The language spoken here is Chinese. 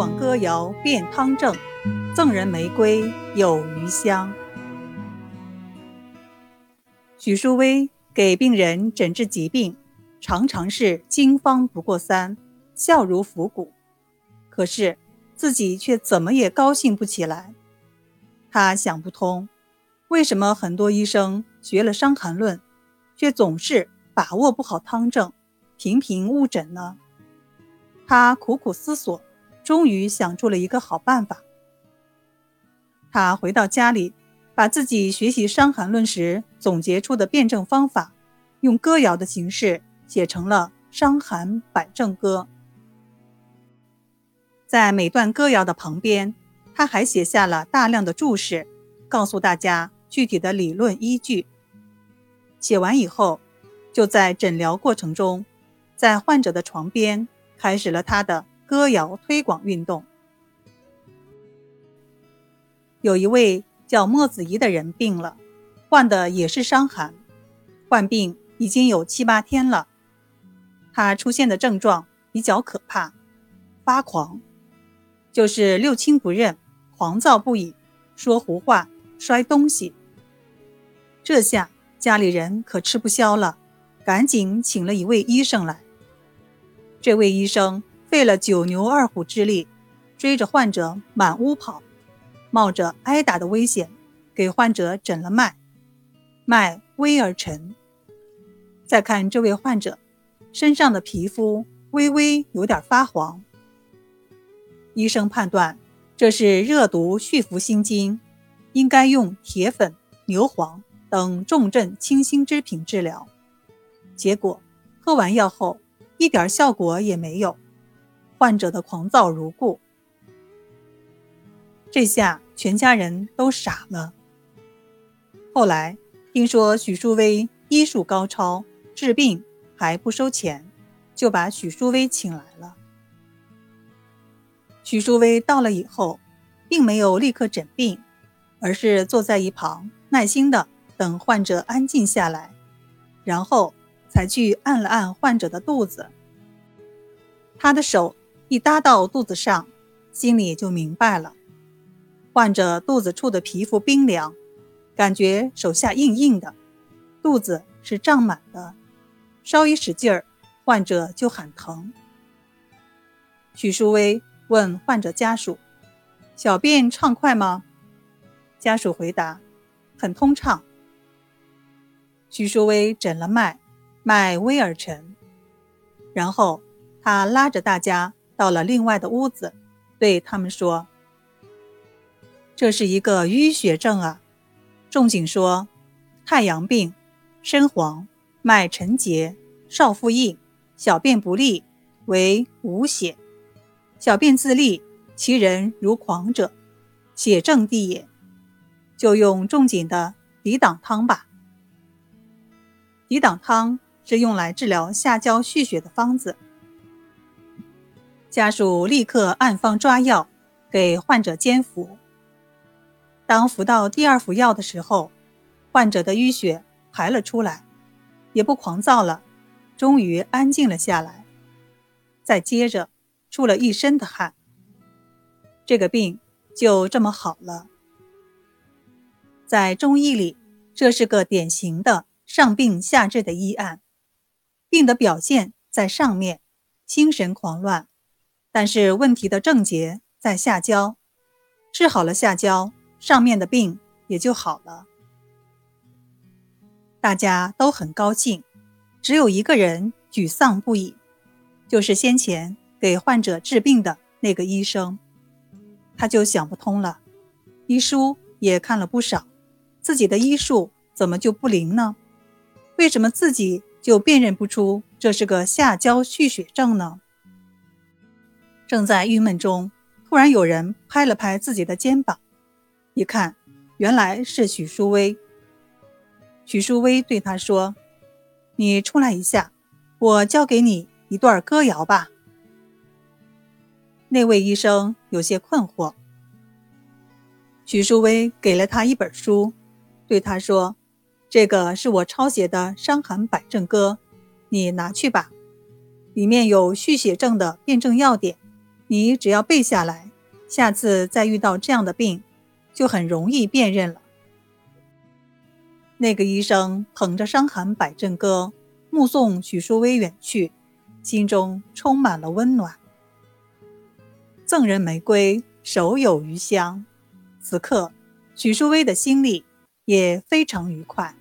广歌谣辨汤证，赠人玫瑰有余香。许淑薇给病人诊治疾病，常常是经方不过三，笑如伏骨。可是自己却怎么也高兴不起来。他想不通，为什么很多医生学了《伤寒论》，却总是把握不好汤证，频频误诊呢？他苦苦思索。终于想出了一个好办法。他回到家里，把自己学习《伤寒论》时总结出的辩证方法，用歌谣的形式写成了《伤寒百症歌》。在每段歌谣的旁边，他还写下了大量的注释，告诉大家具体的理论依据。写完以后，就在诊疗过程中，在患者的床边开始了他的。歌谣推广运动。有一位叫莫子仪的人病了，患的也是伤寒，患病已经有七八天了。他出现的症状比较可怕，发狂，就是六亲不认，狂躁不已，说胡话，摔东西。这下家里人可吃不消了，赶紧请了一位医生来。这位医生。费了九牛二虎之力，追着患者满屋跑，冒着挨打的危险，给患者诊了脉，脉微而沉。再看这位患者身上的皮肤微微有点发黄，医生判断这是热毒蓄服心经，应该用铁粉、牛黄等重镇清心之品治疗。结果喝完药后，一点效果也没有。患者的狂躁如故，这下全家人都傻了。后来听说许淑薇医术高超，治病还不收钱，就把许淑薇请来了。许淑薇到了以后，并没有立刻诊病，而是坐在一旁，耐心的等患者安静下来，然后才去按了按患者的肚子。他的手。一搭到肚子上，心里就明白了。患者肚子处的皮肤冰凉，感觉手下硬硬的，肚子是胀满的，稍一使劲儿，患者就喊疼。许淑薇问患者家属：“小便畅快吗？”家属回答：“很通畅。”许淑薇诊了脉，脉微而沉，然后他拉着大家。到了另外的屋子，对他们说：“这是一个淤血症啊。”仲景说：“太阳病，身黄，脉沉结，少腹硬，小便不利，为无血。小便自利，其人如狂者，血症地也。就用仲景的抵挡汤吧。抵挡汤是用来治疗下焦蓄血的方子。”家属立刻按方抓药，给患者煎服。当服到第二服药的时候，患者的淤血排了出来，也不狂躁了，终于安静了下来。再接着出了一身的汗，这个病就这么好了。在中医里，这是个典型的上病下治的医案，病的表现在上面，心神狂乱。但是问题的症结在下焦，治好了下焦，上面的病也就好了。大家都很高兴，只有一个人沮丧不已，就是先前给患者治病的那个医生。他就想不通了，医书也看了不少，自己的医术怎么就不灵呢？为什么自己就辨认不出这是个下焦蓄血症呢？正在郁闷中，突然有人拍了拍自己的肩膀，一看，原来是许淑薇。许淑薇对他说：“你出来一下，我教给你一段歌谣吧。”那位医生有些困惑。许淑薇给了他一本书，对他说：“这个是我抄写的《伤寒百症歌》，你拿去吧，里面有续血症的辩证要点。”你只要背下来，下次再遇到这样的病，就很容易辨认了。”那个医生捧着《伤寒百阵歌》，目送许淑薇远去，心中充满了温暖。赠人玫瑰，手有余香。此刻，许淑薇的心里也非常愉快。